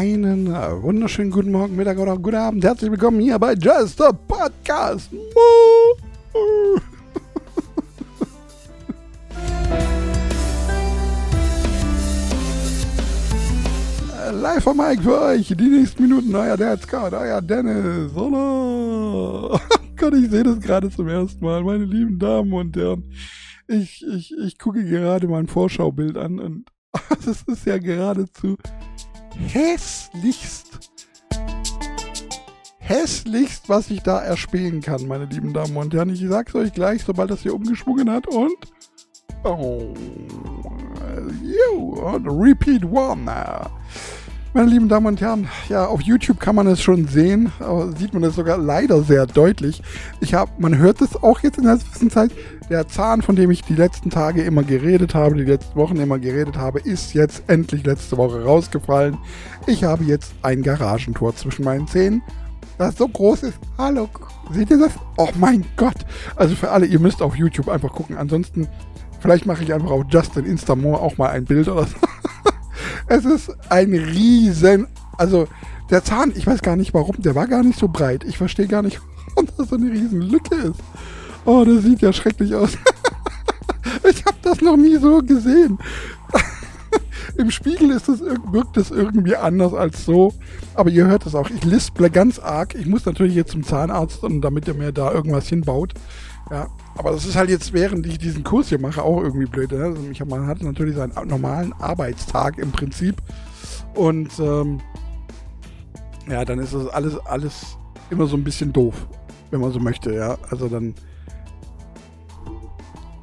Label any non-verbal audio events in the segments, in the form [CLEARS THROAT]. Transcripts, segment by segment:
Einen äh, wunderschönen guten Morgen, Mittag oder guten Abend. Herzlich willkommen hier bei Just a Podcast. Äh, Live vom Mike für euch. Die nächsten Minuten. Euer Dad Scott, euer Dennis. Oh [LAUGHS] Gott, ich sehe das gerade zum ersten Mal. Meine lieben Damen und Herren. Ich, ich, ich gucke gerade mein Vorschaubild an und [LAUGHS] das ist ja geradezu hässlichst. Hässlichst, was ich da erspähen kann, meine lieben Damen und Herren. Ich sag's euch gleich, sobald das hier umgeschwungen hat und. Oh. You, und repeat one. Meine lieben Damen und Herren, ja, auf YouTube kann man es schon sehen, sieht man es sogar leider sehr deutlich. Ich habe, man hört es auch jetzt in der Zwischenzeit. Der Zahn, von dem ich die letzten Tage immer geredet habe, die letzten Wochen immer geredet habe, ist jetzt endlich letzte Woche rausgefallen. Ich habe jetzt ein Garagentor zwischen meinen Zähnen, das so groß ist. Hallo, seht ihr das? Oh mein Gott! Also für alle, ihr müsst auf YouTube einfach gucken. Ansonsten, vielleicht mache ich einfach auf Justin Instamore auch mal ein Bild oder so. [LAUGHS] Es ist ein riesen, also der Zahn, ich weiß gar nicht warum, der war gar nicht so breit. Ich verstehe gar nicht, [LAUGHS] warum das so eine riesen Lücke ist. Oh, das sieht ja schrecklich aus. [LAUGHS] ich habe das noch nie so gesehen. [LAUGHS] Im Spiegel ist es, wirkt es irgendwie anders als so. Aber ihr hört es auch. Ich lisple ganz arg. Ich muss natürlich jetzt zum Zahnarzt, und damit er mir da irgendwas hinbaut. Ja, aber das ist halt jetzt, während ich diesen Kurs hier mache, auch irgendwie blöd. Ne? Also ich, man hat natürlich seinen normalen Arbeitstag im Prinzip. Und ähm, ja, dann ist das alles, alles immer so ein bisschen doof, wenn man so möchte. Ja, also dann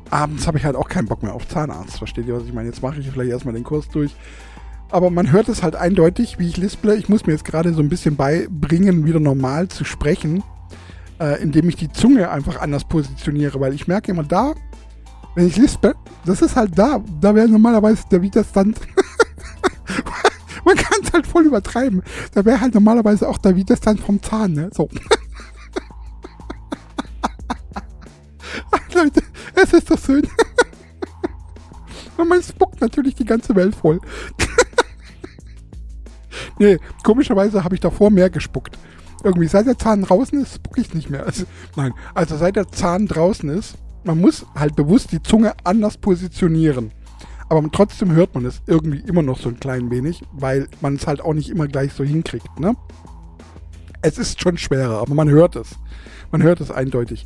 abends habe ich halt auch keinen Bock mehr auf Zahnarzt. Versteht ihr, was ich meine? Jetzt mache ich vielleicht erstmal den Kurs durch. Aber man hört es halt eindeutig, wie ich lisple. Ich muss mir jetzt gerade so ein bisschen beibringen, wieder normal zu sprechen äh, indem ich die Zunge einfach anders positioniere, weil ich merke immer da, wenn ich lispe, das ist halt da, da wäre normalerweise der Widerstand. [LAUGHS] Man kann es halt voll übertreiben. Da wäre halt normalerweise auch der Widerstand vom Zahn, ne? So. [LAUGHS] Leute, es ist so schön. [LAUGHS] Und man spuckt natürlich die ganze Welt voll. nee, komischerweise habe ich davor mehr gespuckt irgendwie, seit der Zahn draußen ist, spucke ich nicht mehr. Also, nein, also seit der Zahn draußen ist, man muss halt bewusst die Zunge anders positionieren. Aber trotzdem hört man es irgendwie immer noch so ein klein wenig, weil man es halt auch nicht immer gleich so hinkriegt, ne? Es ist schon schwerer, aber man hört es. Man hört es eindeutig.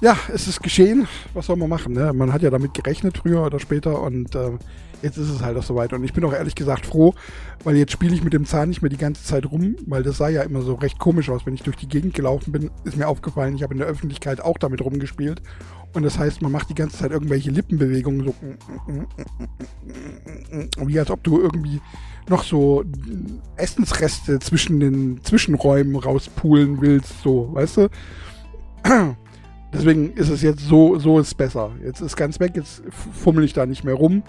Ja, es ist geschehen. Was soll man machen? Ne? Man hat ja damit gerechnet, früher oder später. Und äh, jetzt ist es halt auch soweit. Und ich bin auch ehrlich gesagt froh, weil jetzt spiele ich mit dem Zahn nicht mehr die ganze Zeit rum, weil das sah ja immer so recht komisch aus. Wenn ich durch die Gegend gelaufen bin, ist mir aufgefallen, ich habe in der Öffentlichkeit auch damit rumgespielt. Und das heißt, man macht die ganze Zeit irgendwelche Lippenbewegungen, so wie als ob du irgendwie noch so Essensreste zwischen den Zwischenräumen rauspulen willst, so, weißt du? Deswegen ist es jetzt so, so ist besser. Jetzt ist ganz weg, jetzt fummel ich da nicht mehr rum.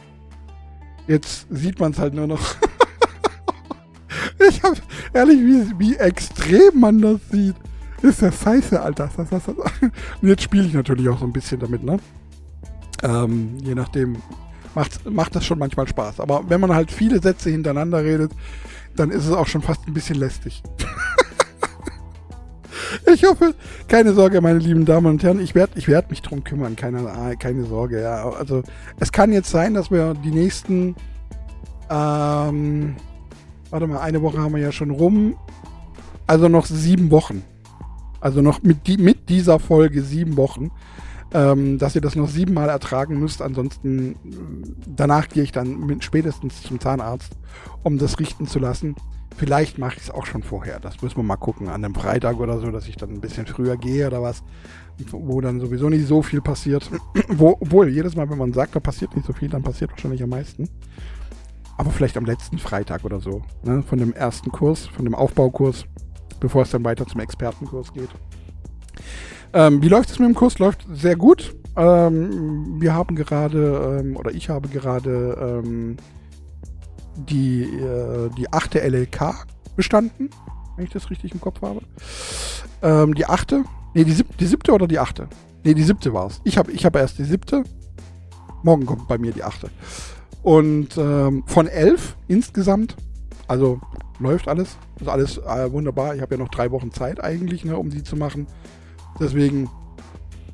Jetzt sieht man es halt nur noch. [LAUGHS] ich hab, ehrlich, wie, wie extrem man das sieht. Ist ja scheiße, Alter. Und jetzt spiele ich natürlich auch so ein bisschen damit, ne? Ähm, je nachdem macht, macht das schon manchmal Spaß. Aber wenn man halt viele Sätze hintereinander redet, dann ist es auch schon fast ein bisschen lästig. [LAUGHS] Ich hoffe, keine Sorge, meine lieben Damen und Herren, ich werde ich werd mich drum kümmern, keine, keine Sorge. Ja. Also es kann jetzt sein, dass wir die nächsten, ähm, warte mal, eine Woche haben wir ja schon rum, also noch sieben Wochen. Also noch mit, die, mit dieser Folge sieben Wochen, ähm, dass ihr das noch siebenmal ertragen müsst. Ansonsten, danach gehe ich dann mit, spätestens zum Zahnarzt, um das richten zu lassen. Vielleicht mache ich es auch schon vorher. Das müssen wir mal gucken. An einem Freitag oder so, dass ich dann ein bisschen früher gehe oder was. Wo dann sowieso nicht so viel passiert. [CLEARS THROAT] wo, obwohl, jedes Mal, wenn man sagt, da passiert nicht so viel, dann passiert wahrscheinlich am meisten. Aber vielleicht am letzten Freitag oder so. Ne? Von dem ersten Kurs, von dem Aufbaukurs, bevor es dann weiter zum Expertenkurs geht. Ähm, wie läuft es mit dem Kurs? Läuft sehr gut. Ähm, wir haben gerade, ähm, oder ich habe gerade ähm, die, äh, die achte LLK bestanden, wenn ich das richtig im Kopf habe. Ähm, die achte, nee, die, sieb, die siebte oder die achte? Nee, die siebte war es. Ich habe ich hab erst die siebte. Morgen kommt bei mir die achte. Und ähm, von elf insgesamt Also läuft alles. Ist alles äh, wunderbar. Ich habe ja noch drei Wochen Zeit eigentlich, ne, um die zu machen. Deswegen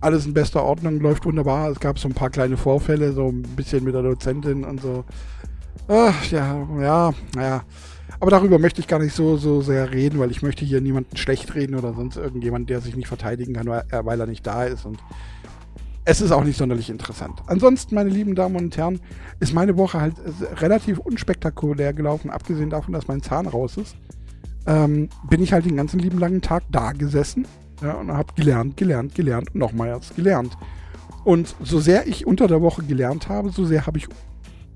alles in bester Ordnung, läuft wunderbar. Es gab so ein paar kleine Vorfälle, so ein bisschen mit der Dozentin und so. Ach, ja, ja, naja. Aber darüber möchte ich gar nicht so, so sehr reden, weil ich möchte hier niemanden schlecht reden oder sonst irgendjemand, der sich nicht verteidigen kann, weil er, weil er nicht da ist. Und es ist auch nicht sonderlich interessant. Ansonsten, meine lieben Damen und Herren, ist meine Woche halt relativ unspektakulär gelaufen, abgesehen davon, dass mein Zahn raus ist. Ähm, bin ich halt den ganzen lieben langen Tag da gesessen ja, und habe gelernt, gelernt, gelernt und nochmals gelernt. Und so sehr ich unter der Woche gelernt habe, so sehr habe ich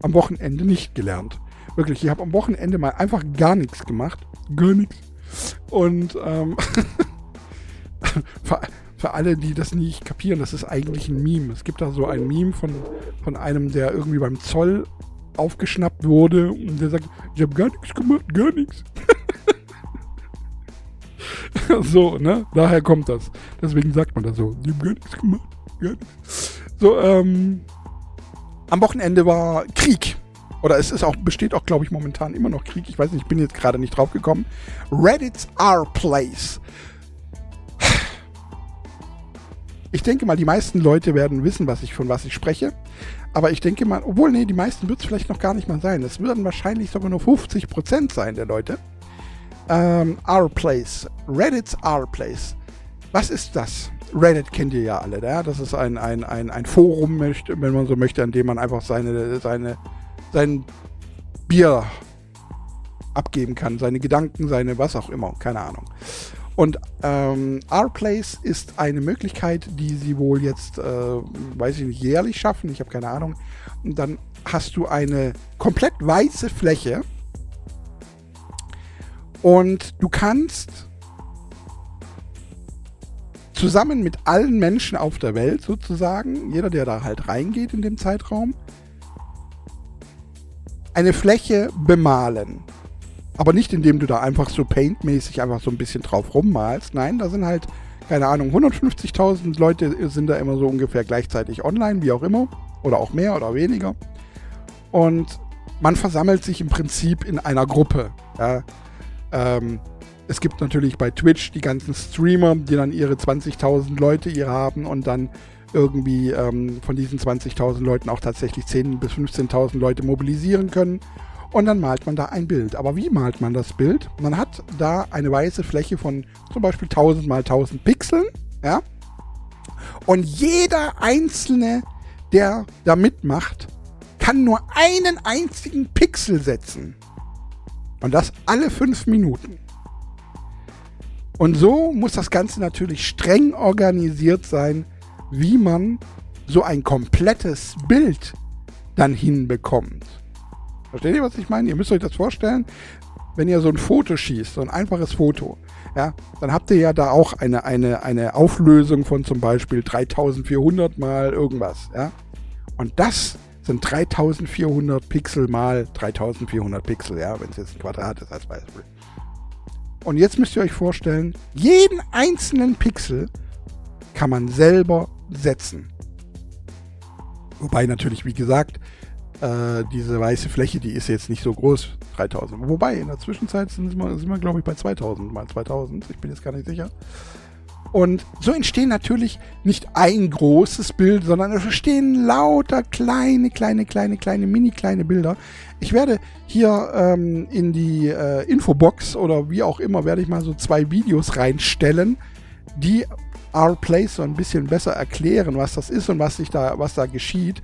am Wochenende nicht gelernt. Wirklich, ich habe am Wochenende mal einfach gar nichts gemacht. Gar nichts. Und ähm, [LAUGHS] für, für, alle, die das nicht kapieren, das ist eigentlich ein Meme. Es gibt da so ein Meme von, von einem, der irgendwie beim Zoll aufgeschnappt wurde und der sagt, ich habe gar nichts gemacht, gar nichts. [LAUGHS] [LAUGHS] so, ne? Daher kommt das. Deswegen sagt man das so. Ich habe gar nichts gemacht, gar nichts. So, ähm, am Wochenende war Krieg. Oder es ist auch, besteht auch, glaube ich, momentan immer noch Krieg. Ich weiß nicht, ich bin jetzt gerade nicht drauf gekommen. Reddit's our place. Ich denke mal, die meisten Leute werden wissen, was ich, von was ich spreche. Aber ich denke mal, obwohl, nee, die meisten wird es vielleicht noch gar nicht mal sein. Es würden wahrscheinlich sogar nur 50% sein der Leute. Ähm, our place. Reddit's our place. Was ist das? Reddit kennt ihr ja alle, ja? Das ist ein, ein, ein, ein Forum, wenn man so möchte, an dem man einfach seine, seine, sein Bier abgeben kann, seine Gedanken, seine was auch immer, keine Ahnung. Und ähm, R-Place ist eine Möglichkeit, die sie wohl jetzt, äh, weiß ich nicht, jährlich schaffen, ich habe keine Ahnung. Und dann hast du eine komplett weiße Fläche und du kannst zusammen mit allen Menschen auf der Welt sozusagen, jeder, der da halt reingeht in dem Zeitraum, eine Fläche bemalen. Aber nicht indem du da einfach so paintmäßig einfach so ein bisschen drauf rummalst. Nein, da sind halt, keine Ahnung, 150.000 Leute sind da immer so ungefähr gleichzeitig online, wie auch immer. Oder auch mehr oder weniger. Und man versammelt sich im Prinzip in einer Gruppe. Ja. Ähm, es gibt natürlich bei Twitch die ganzen Streamer, die dann ihre 20.000 Leute hier haben und dann irgendwie ähm, von diesen 20.000 Leuten auch tatsächlich 10.000 bis 15.000 Leute mobilisieren können. Und dann malt man da ein Bild. Aber wie malt man das Bild? Man hat da eine weiße Fläche von zum Beispiel 1000 mal 1000 Pixeln. Ja? Und jeder Einzelne, der da mitmacht, kann nur einen einzigen Pixel setzen. Und das alle fünf Minuten. Und so muss das Ganze natürlich streng organisiert sein, wie man so ein komplettes Bild dann hinbekommt. Versteht ihr, was ich meine? Ihr müsst euch das vorstellen, wenn ihr so ein Foto schießt, so ein einfaches Foto, ja, dann habt ihr ja da auch eine, eine, eine Auflösung von zum Beispiel 3400 mal irgendwas, ja. Und das sind 3400 Pixel mal 3400 Pixel, ja, wenn es jetzt ein Quadrat ist als Beispiel. Und jetzt müsst ihr euch vorstellen, jeden einzelnen Pixel kann man selber setzen. Wobei natürlich, wie gesagt, äh, diese weiße Fläche, die ist jetzt nicht so groß, 3000. Wobei, in der Zwischenzeit sind wir, sind wir glaube ich, bei 2000 mal 2000. Ich bin jetzt gar nicht sicher. Und so entstehen natürlich nicht ein großes Bild, sondern es entstehen lauter kleine, kleine, kleine, kleine, mini kleine Bilder. Ich werde hier ähm, in die äh, Infobox oder wie auch immer, werde ich mal so zwei Videos reinstellen, die R-Place so ein bisschen besser erklären, was das ist und was sich da, was da geschieht.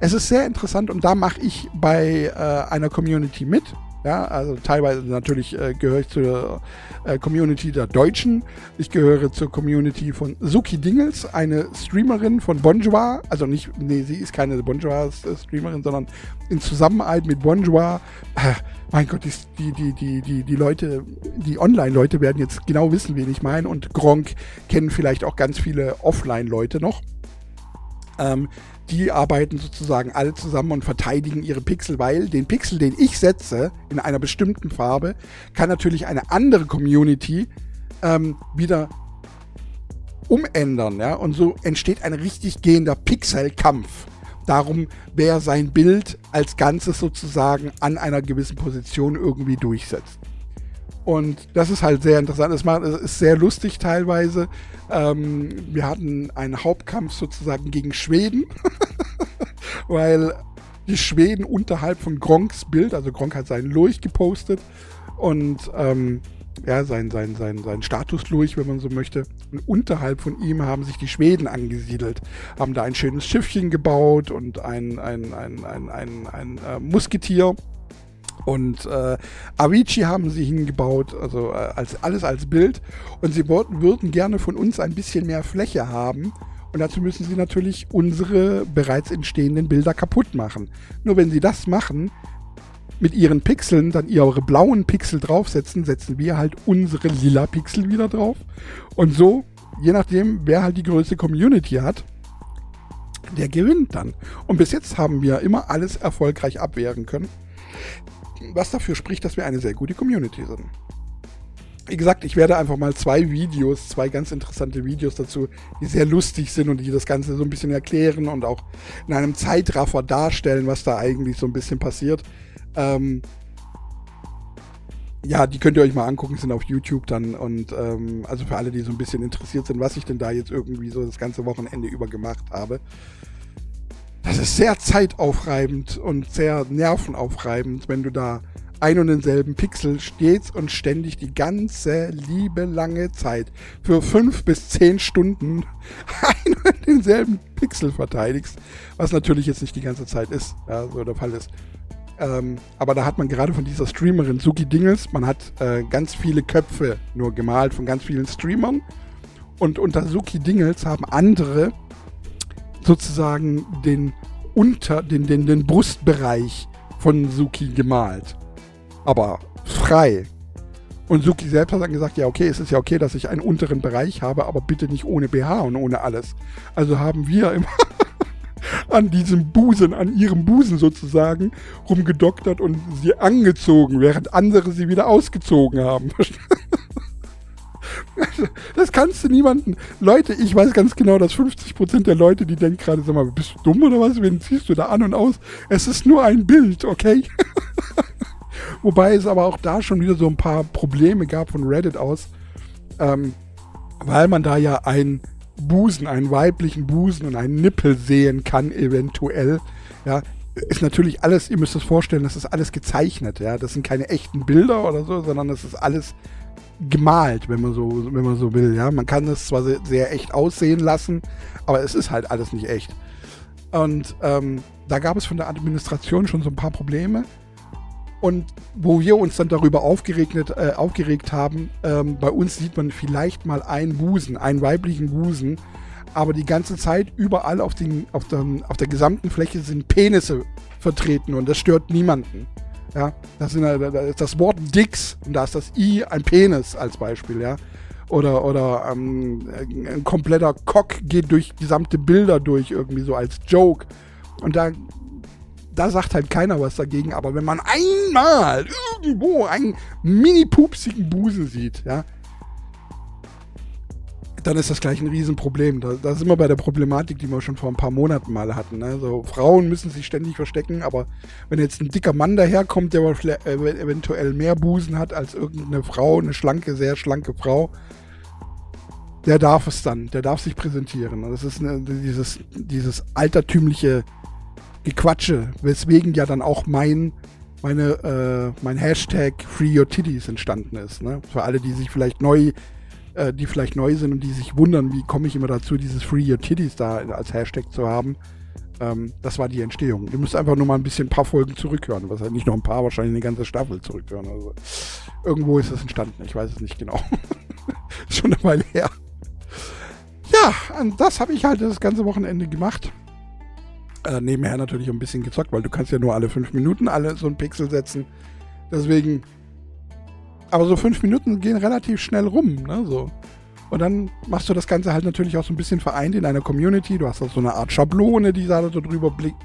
Es ist sehr interessant und da mache ich bei äh, einer Community mit. Ja, also teilweise natürlich äh, gehöre ich zur äh, Community der Deutschen. Ich gehöre zur Community von Suki Dingels, eine Streamerin von Bonjour. Also nicht, nee, sie ist keine Bonjour-Streamerin, sondern in Zusammenarbeit mit Bonjour. Äh, mein Gott, die, die, die, die, die Leute, die Online-Leute werden jetzt genau wissen, wen ich meine. Und Gronk kennen vielleicht auch ganz viele Offline-Leute noch. Ähm, die arbeiten sozusagen alle zusammen und verteidigen ihre Pixel, weil den Pixel, den ich setze, in einer bestimmten Farbe, kann natürlich eine andere Community ähm, wieder umändern, ja, und so entsteht ein richtig gehender Pixelkampf. darum, wer sein Bild als Ganzes sozusagen an einer gewissen Position irgendwie durchsetzt. Und das ist halt sehr interessant. Es ist sehr lustig teilweise. Ähm, wir hatten einen Hauptkampf sozusagen gegen Schweden, [LAUGHS] weil die Schweden unterhalb von Gronks Bild, also Gronk hat seinen Lurch gepostet und ähm, ja, sein, sein, sein, sein Status durch, wenn man so möchte. Und unterhalb von ihm haben sich die Schweden angesiedelt, haben da ein schönes Schiffchen gebaut und ein, ein, ein, ein, ein, ein äh, Musketier. Und äh, Avicii haben sie hingebaut, also äh, als, alles als Bild. Und sie wollten, würden gerne von uns ein bisschen mehr Fläche haben. Und dazu müssen sie natürlich unsere bereits entstehenden Bilder kaputt machen. Nur wenn sie das machen, mit ihren Pixeln dann ihre blauen Pixel draufsetzen, setzen wir halt unsere lila Pixel wieder drauf. Und so, je nachdem, wer halt die größte Community hat, der gewinnt dann. Und bis jetzt haben wir immer alles erfolgreich abwehren können. Was dafür spricht, dass wir eine sehr gute Community sind. Wie gesagt, ich werde einfach mal zwei Videos, zwei ganz interessante Videos dazu, die sehr lustig sind und die das Ganze so ein bisschen erklären und auch in einem Zeitraffer darstellen, was da eigentlich so ein bisschen passiert. Ähm, ja, die könnt ihr euch mal angucken, sind auf YouTube dann und ähm, also für alle, die so ein bisschen interessiert sind, was ich denn da jetzt irgendwie so das ganze Wochenende über gemacht habe. Das ist sehr zeitaufreibend und sehr nervenaufreibend, wenn du da ein und denselben Pixel stets und ständig die ganze liebe lange Zeit für fünf bis zehn Stunden [LAUGHS] ein und denselben Pixel verteidigst, was natürlich jetzt nicht die ganze Zeit ist, ja, so der Fall ist. Ähm, aber da hat man gerade von dieser Streamerin Suki Dingles, man hat äh, ganz viele Köpfe nur gemalt von ganz vielen Streamern. Und unter Suki Dingles haben andere sozusagen den unter den, den, den Brustbereich von Suki gemalt. Aber frei. Und Suki selbst hat dann gesagt, ja okay, es ist ja okay, dass ich einen unteren Bereich habe, aber bitte nicht ohne BH und ohne alles. Also haben wir immer [LAUGHS] an diesem Busen, an ihrem Busen sozusagen, rumgedoktert und sie angezogen, während andere sie wieder ausgezogen haben. [LAUGHS] Das kannst du niemanden. Leute, ich weiß ganz genau, dass 50% der Leute, die denken gerade, sag mal, bist du dumm oder was? Wen ziehst du da an und aus? Es ist nur ein Bild, okay? [LAUGHS] Wobei es aber auch da schon wieder so ein paar Probleme gab von Reddit aus, ähm, weil man da ja ein Busen, einen weiblichen Busen und einen Nippel sehen kann, eventuell, ja, ist natürlich alles, ihr müsst es vorstellen, das ist alles gezeichnet, ja. Das sind keine echten Bilder oder so, sondern das ist alles gemalt, wenn man so, wenn man so will, ja. Man kann es zwar sehr, echt aussehen lassen, aber es ist halt alles nicht echt. Und ähm, da gab es von der Administration schon so ein paar Probleme. Und wo wir uns dann darüber aufgeregt, äh, aufgeregt haben, ähm, bei uns sieht man vielleicht mal einen Busen, einen weiblichen Busen, aber die ganze Zeit überall auf, den, auf, der, auf der gesamten Fläche sind Penisse vertreten und das stört niemanden. Ja, das, sind, da ist das Wort Dix und da ist das I ein Penis als Beispiel, ja. Oder, oder ähm, ein kompletter Cock geht durch gesamte Bilder durch, irgendwie so als Joke. Und da da sagt halt keiner was dagegen, aber wenn man einmal irgendwo einen mini-pupsigen Busen sieht, ja, dann ist das gleich ein Riesenproblem. Da, da sind wir bei der Problematik, die wir schon vor ein paar Monaten mal hatten. Ne? Frauen müssen sich ständig verstecken, aber wenn jetzt ein dicker Mann daherkommt, der eventuell mehr Busen hat als irgendeine Frau, eine schlanke, sehr schlanke Frau, der darf es dann, der darf sich präsentieren. Und das ist eine, dieses, dieses altertümliche Gequatsche, weswegen ja dann auch mein, meine, äh, mein Hashtag Free Your Titties entstanden ist. Ne? Für alle, die sich vielleicht neu, äh, die vielleicht neu sind und die sich wundern, wie komme ich immer dazu, dieses Free Your Titties da als Hashtag zu haben. Ähm, das war die Entstehung. Ihr müsst einfach nur mal ein bisschen ein paar Folgen zurückhören. Was halt nicht nur ein paar, wahrscheinlich eine ganze Staffel zurückhören. Also irgendwo ist es entstanden. Ich weiß es nicht genau. [LAUGHS] Schon eine Weile her. Ja, und das habe ich halt das ganze Wochenende gemacht. Äh, nebenher natürlich ein bisschen gezockt, weil du kannst ja nur alle fünf Minuten alle so einen Pixel setzen. Deswegen. Aber so fünf Minuten gehen relativ schnell rum, ne? So. Und dann machst du das Ganze halt natürlich auch so ein bisschen vereint in einer Community. Du hast auch so eine Art Schablone, die da so drüber blickt,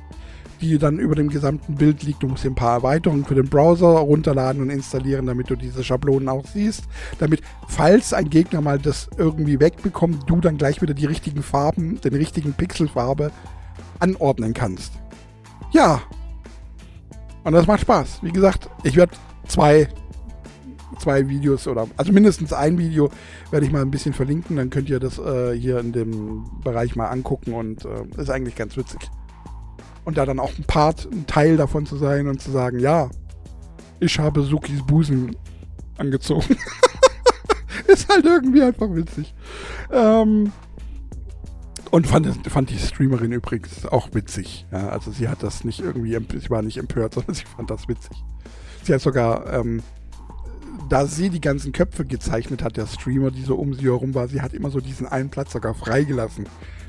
die dann über dem gesamten Bild liegt. Du musst dir ein paar Erweiterungen für den Browser runterladen und installieren, damit du diese Schablonen auch siehst. Damit, falls ein Gegner mal das irgendwie wegbekommt, du dann gleich wieder die richtigen Farben, den richtigen Pixelfarbe anordnen kannst. Ja. Und das macht Spaß. Wie gesagt, ich werde zwei, zwei Videos oder, also mindestens ein Video werde ich mal ein bisschen verlinken. Dann könnt ihr das äh, hier in dem Bereich mal angucken und äh, ist eigentlich ganz witzig. Und da dann auch ein Part, ein Teil davon zu sein und zu sagen, ja, ich habe Sukis Busen angezogen. [LAUGHS] ist halt irgendwie einfach witzig. Ähm, und fand, fand die Streamerin übrigens auch witzig. Ja, also sie hat das nicht irgendwie, sie war nicht empört, [LAUGHS] sondern sie fand das witzig. Sie hat sogar, ähm, da sie die ganzen Köpfe gezeichnet hat, der Streamer, die so um sie herum war, sie hat immer so diesen einen Platz sogar freigelassen,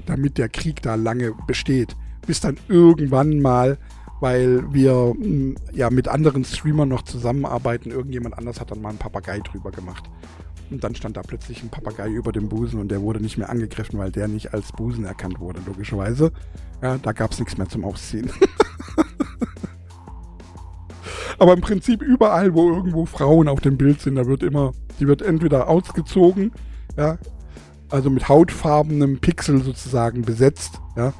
damit der Krieg da lange besteht. Bis dann irgendwann mal, weil wir hm, ja mit anderen Streamern noch zusammenarbeiten, irgendjemand anders hat dann mal einen Papagei drüber gemacht. Und dann stand da plötzlich ein Papagei über dem Busen und der wurde nicht mehr angegriffen, weil der nicht als Busen erkannt wurde, logischerweise. Ja, da gab es nichts mehr zum Ausziehen. [LAUGHS] Aber im Prinzip überall, wo irgendwo Frauen auf dem Bild sind, da wird immer, die wird entweder ausgezogen, ja, also mit hautfarbenem Pixel sozusagen besetzt, ja,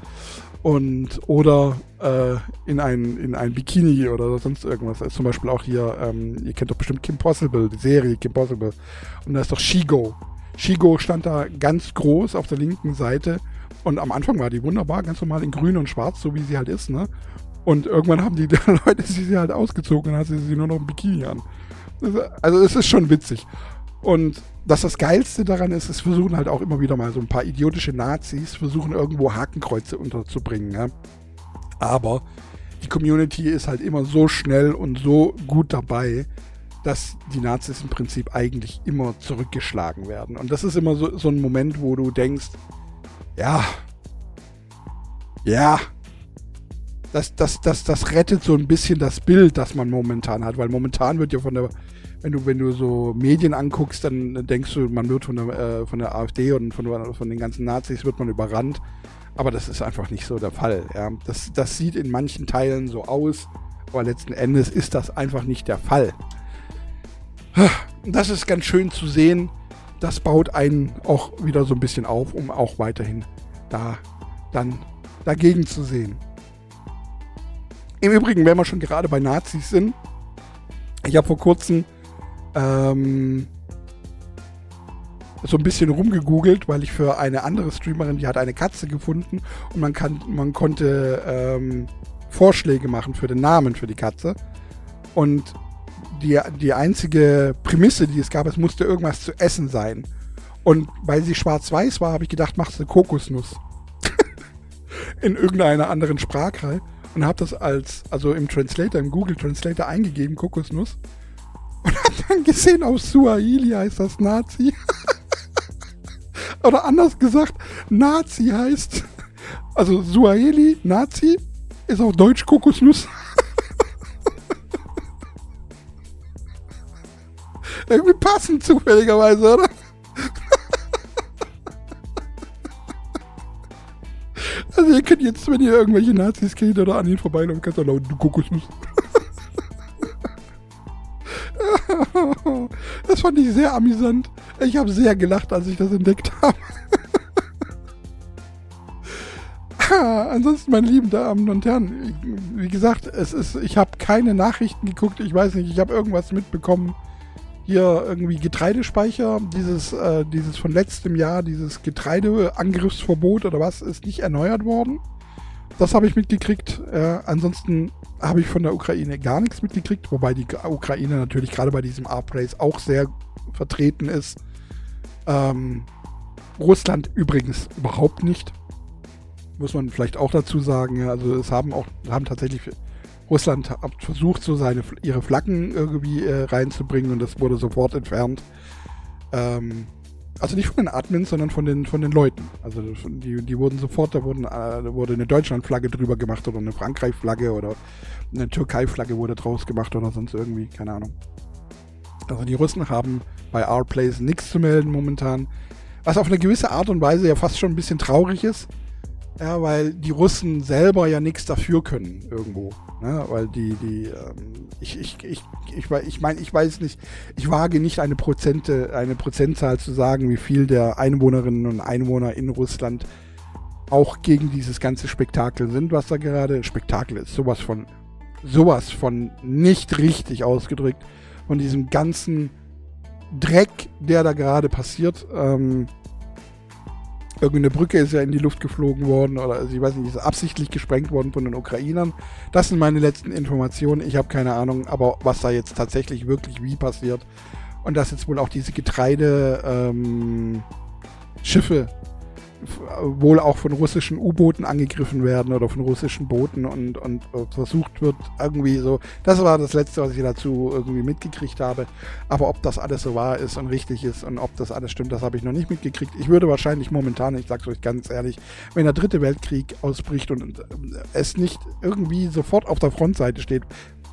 und oder äh, in, ein, in ein Bikini oder sonst irgendwas. Also zum Beispiel auch hier, ähm, ihr kennt doch bestimmt Kim Possible, die Serie Kim Possible. Und da ist doch Shigo. Shigo stand da ganz groß auf der linken Seite und am Anfang war die wunderbar, ganz normal in grün und schwarz, so wie sie halt ist, ne? Und irgendwann haben die [LAUGHS] Leute sie halt ausgezogen und hat sie sie nur noch im Bikini an. Also es ist schon witzig. Und dass das Geilste daran ist, es versuchen halt auch immer wieder mal so ein paar idiotische Nazis, versuchen irgendwo Hakenkreuze unterzubringen. Ja? Aber die Community ist halt immer so schnell und so gut dabei, dass die Nazis im Prinzip eigentlich immer zurückgeschlagen werden. Und das ist immer so, so ein Moment, wo du denkst, ja, ja, das, das, das, das rettet so ein bisschen das Bild, das man momentan hat, weil momentan wird ja von der wenn du, wenn du so Medien anguckst, dann denkst du, man wird von der, äh, von der AfD und von, von den ganzen Nazis wird man überrannt. Aber das ist einfach nicht so der Fall. Ja. Das, das sieht in manchen Teilen so aus, aber letzten Endes ist das einfach nicht der Fall. Das ist ganz schön zu sehen. Das baut einen auch wieder so ein bisschen auf, um auch weiterhin da dann dagegen zu sehen. Im Übrigen, wenn wir schon gerade bei Nazis sind, ich habe vor kurzem ähm, so ein bisschen rumgegoogelt, weil ich für eine andere Streamerin, die hat eine Katze gefunden und man, kann, man konnte ähm, Vorschläge machen für den Namen für die Katze. Und die, die einzige Prämisse, die es gab, es musste irgendwas zu essen sein. Und weil sie schwarz-weiß war, habe ich gedacht, machst du Kokosnuss. [LAUGHS] In irgendeiner anderen Sprache. Und habe das als, also im Translator, im Google Translator eingegeben, Kokosnuss. Und hat dann gesehen, auf Suahili heißt das Nazi. [LAUGHS] Oder anders gesagt, Nazi heißt, also Suaheli, Nazi, ist auf Deutsch Kokosnuss. [LAUGHS] Irgendwie passend zufälligerweise, oder? Ihr könnt jetzt, wenn ihr irgendwelche Nazis kennt oder an ihnen vorbeilaufen, könnt ihr lauten, du Kokosnuss. [LAUGHS] Das fand ich sehr amüsant. Ich habe sehr gelacht, als ich das entdeckt habe. [LAUGHS] Ansonsten, meine lieben Damen und Herren, wie gesagt, es ist, ich habe keine Nachrichten geguckt. Ich weiß nicht, ich habe irgendwas mitbekommen. Hier irgendwie Getreidespeicher, dieses, äh, dieses von letztem Jahr, dieses Getreideangriffsverbot oder was, ist nicht erneuert worden. Das habe ich mitgekriegt. Äh, ansonsten habe ich von der Ukraine gar nichts mitgekriegt, wobei die Ukraine natürlich gerade bei diesem R-Praise auch sehr vertreten ist. Ähm, Russland übrigens überhaupt nicht. Muss man vielleicht auch dazu sagen. Ja, also es haben auch, haben tatsächlich Russland hat versucht, so seine ihre Flaggen irgendwie äh, reinzubringen und das wurde sofort entfernt. Ähm, also nicht von den Admins, sondern von den, von den Leuten. Also die, die wurden sofort, da, wurden, äh, da wurde eine Deutschland-Flagge drüber gemacht oder eine Frankreich-Flagge oder eine Türkei-Flagge wurde draus gemacht oder sonst irgendwie, keine Ahnung. Also die Russen haben bei R-Plays nichts zu melden momentan. Was auf eine gewisse Art und Weise ja fast schon ein bisschen traurig ist. Ja, weil die Russen selber ja nichts dafür können irgendwo. Ne? Weil die, die, ähm, ich, ich, ich, ich, ich meine, ich weiß nicht, ich wage nicht eine Prozente, eine Prozentzahl zu sagen, wie viel der Einwohnerinnen und Einwohner in Russland auch gegen dieses ganze Spektakel sind, was da gerade Spektakel ist. Sowas von, sowas von nicht richtig ausgedrückt. Von diesem ganzen Dreck, der da gerade passiert. Ähm, irgendeine Brücke ist ja in die Luft geflogen worden oder also ich weiß nicht, ist absichtlich gesprengt worden von den Ukrainern. Das sind meine letzten Informationen. Ich habe keine Ahnung, aber was da jetzt tatsächlich wirklich wie passiert und dass jetzt wohl auch diese Getreide ähm, Schiffe wohl auch von russischen U-Booten angegriffen werden oder von russischen Booten und, und versucht wird, irgendwie so. Das war das Letzte, was ich dazu irgendwie mitgekriegt habe. Aber ob das alles so wahr ist und richtig ist und ob das alles stimmt, das habe ich noch nicht mitgekriegt. Ich würde wahrscheinlich momentan, ich sage es euch ganz ehrlich, wenn der dritte Weltkrieg ausbricht und es nicht irgendwie sofort auf der Frontseite steht,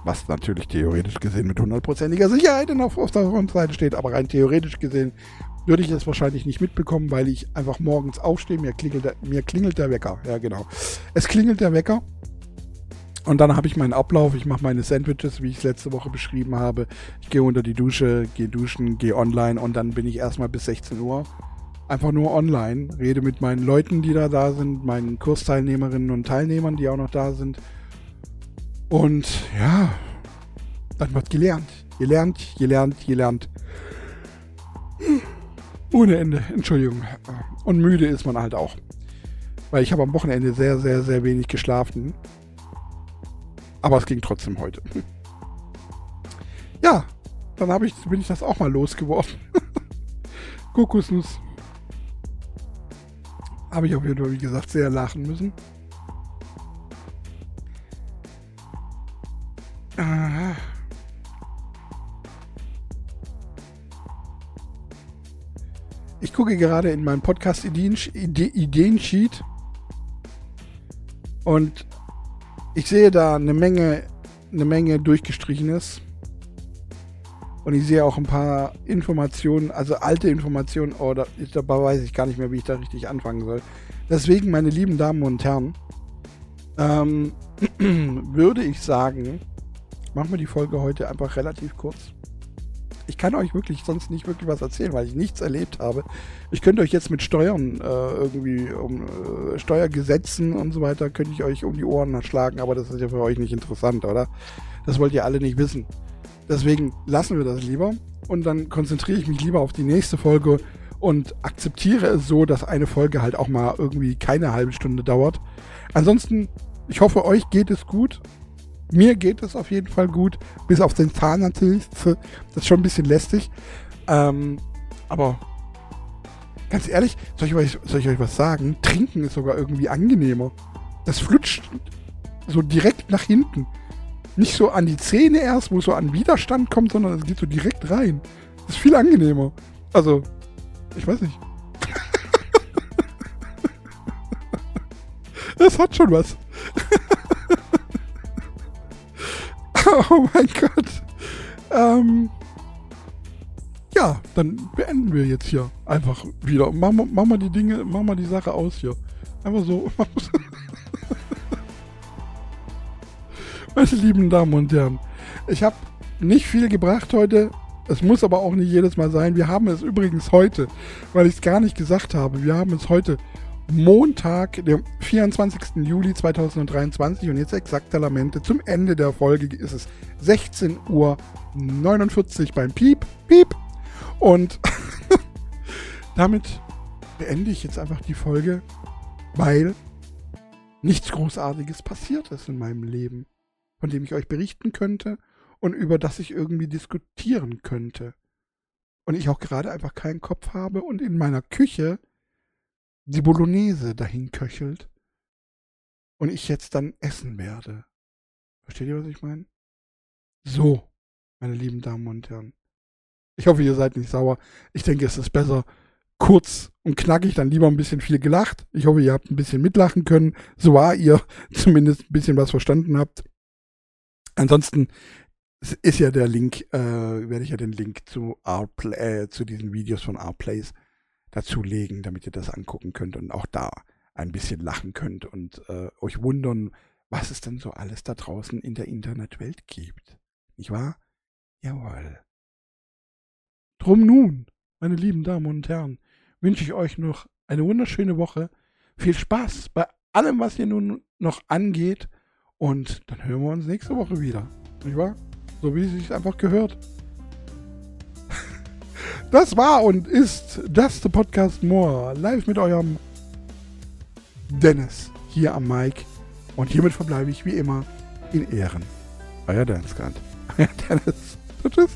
was natürlich theoretisch gesehen mit hundertprozentiger Sicherheit auf, auf der Frontseite steht, aber rein theoretisch gesehen würde ich es wahrscheinlich nicht mitbekommen, weil ich einfach morgens aufstehe, mir klingelt, der, mir klingelt der Wecker. Ja, genau. Es klingelt der Wecker. Und dann habe ich meinen Ablauf, ich mache meine Sandwiches, wie ich es letzte Woche beschrieben habe. Ich gehe unter die Dusche, gehe duschen, gehe online und dann bin ich erstmal bis 16 Uhr einfach nur online, rede mit meinen Leuten, die da da sind, meinen Kursteilnehmerinnen und Teilnehmern, die auch noch da sind. Und ja, dann wird gelernt. Gelernt, gelernt, gelernt. Ohne Ende, Entschuldigung. Und müde ist man halt auch. Weil ich habe am Wochenende sehr, sehr, sehr wenig geschlafen. Aber es ging trotzdem heute. Ja, dann ich, bin ich das auch mal losgeworden. [LAUGHS] Kokosnuss. Habe ich auf jeden Fall, wie gesagt, sehr lachen müssen. Gucke gerade in meinem Podcast Ideensheet und ich sehe da eine Menge, eine Menge durchgestrichenes. Und ich sehe auch ein paar Informationen, also alte Informationen, oder dabei weiß ich gar nicht mehr, wie ich da richtig anfangen soll. Deswegen, meine lieben Damen und Herren, ähm, [CLEARS THROAT] würde ich sagen, machen wir die Folge heute einfach relativ kurz ich kann euch wirklich sonst nicht wirklich was erzählen, weil ich nichts erlebt habe. Ich könnte euch jetzt mit Steuern äh, irgendwie, um äh, Steuergesetzen und so weiter, könnte ich euch um die Ohren schlagen, aber das ist ja für euch nicht interessant, oder? Das wollt ihr alle nicht wissen. Deswegen lassen wir das lieber und dann konzentriere ich mich lieber auf die nächste Folge und akzeptiere es so, dass eine Folge halt auch mal irgendwie keine halbe Stunde dauert. Ansonsten, ich hoffe, euch geht es gut mir geht es auf jeden Fall gut, bis auf den Zahn natürlich. Das ist schon ein bisschen lästig. Ähm, aber ganz ehrlich, soll ich, euch, soll ich euch was sagen? Trinken ist sogar irgendwie angenehmer. Das flutscht so direkt nach hinten. Nicht so an die Zähne erst, wo es so an Widerstand kommt, sondern es geht so direkt rein. Das ist viel angenehmer. Also, ich weiß nicht. [LAUGHS] das hat schon was. [LAUGHS] oh mein Gott. Ähm, ja, dann beenden wir jetzt hier einfach wieder. Machen wir, machen wir die Dinge, machen wir die Sache aus hier. Einfach so. [LAUGHS] Meine lieben Damen und Herren, ich habe nicht viel gebracht heute. Es muss aber auch nicht jedes Mal sein. Wir haben es übrigens heute, weil ich es gar nicht gesagt habe, wir haben es heute Montag, dem 24. Juli 2023 und jetzt exakte Lamente. Zum Ende der Folge ist es 16.49 Uhr beim Piep, Piep. Und [LAUGHS] damit beende ich jetzt einfach die Folge, weil nichts Großartiges passiert ist in meinem Leben, von dem ich euch berichten könnte und über das ich irgendwie diskutieren könnte. Und ich auch gerade einfach keinen Kopf habe und in meiner Küche die Bolognese dahin köchelt und ich jetzt dann essen werde. Versteht ihr, was ich meine? So, meine lieben Damen und Herren. Ich hoffe, ihr seid nicht sauer. Ich denke, es ist besser kurz und knackig, dann lieber ein bisschen viel gelacht. Ich hoffe, ihr habt ein bisschen mitlachen können. So war ihr [LAUGHS] zumindest ein bisschen was verstanden habt. Ansonsten ist ja der Link, äh, werde ich ja den Link zu, R äh, zu diesen Videos von R-Plays dazulegen, damit ihr das angucken könnt und auch da ein bisschen lachen könnt und äh, euch wundern, was es denn so alles da draußen in der Internetwelt gibt. Nicht wahr? Jawohl. Drum nun, meine lieben Damen und Herren, wünsche ich euch noch eine wunderschöne Woche. Viel Spaß bei allem, was hier nun noch angeht. Und dann hören wir uns nächste Woche wieder. Nicht wahr? So wie es sich einfach gehört. Das war und ist das the Podcast More. Live mit eurem Dennis hier am Mic. Und hiermit verbleibe ich wie immer in Ehren. Euer Dance [LAUGHS] Euer Dennis. Tschüss.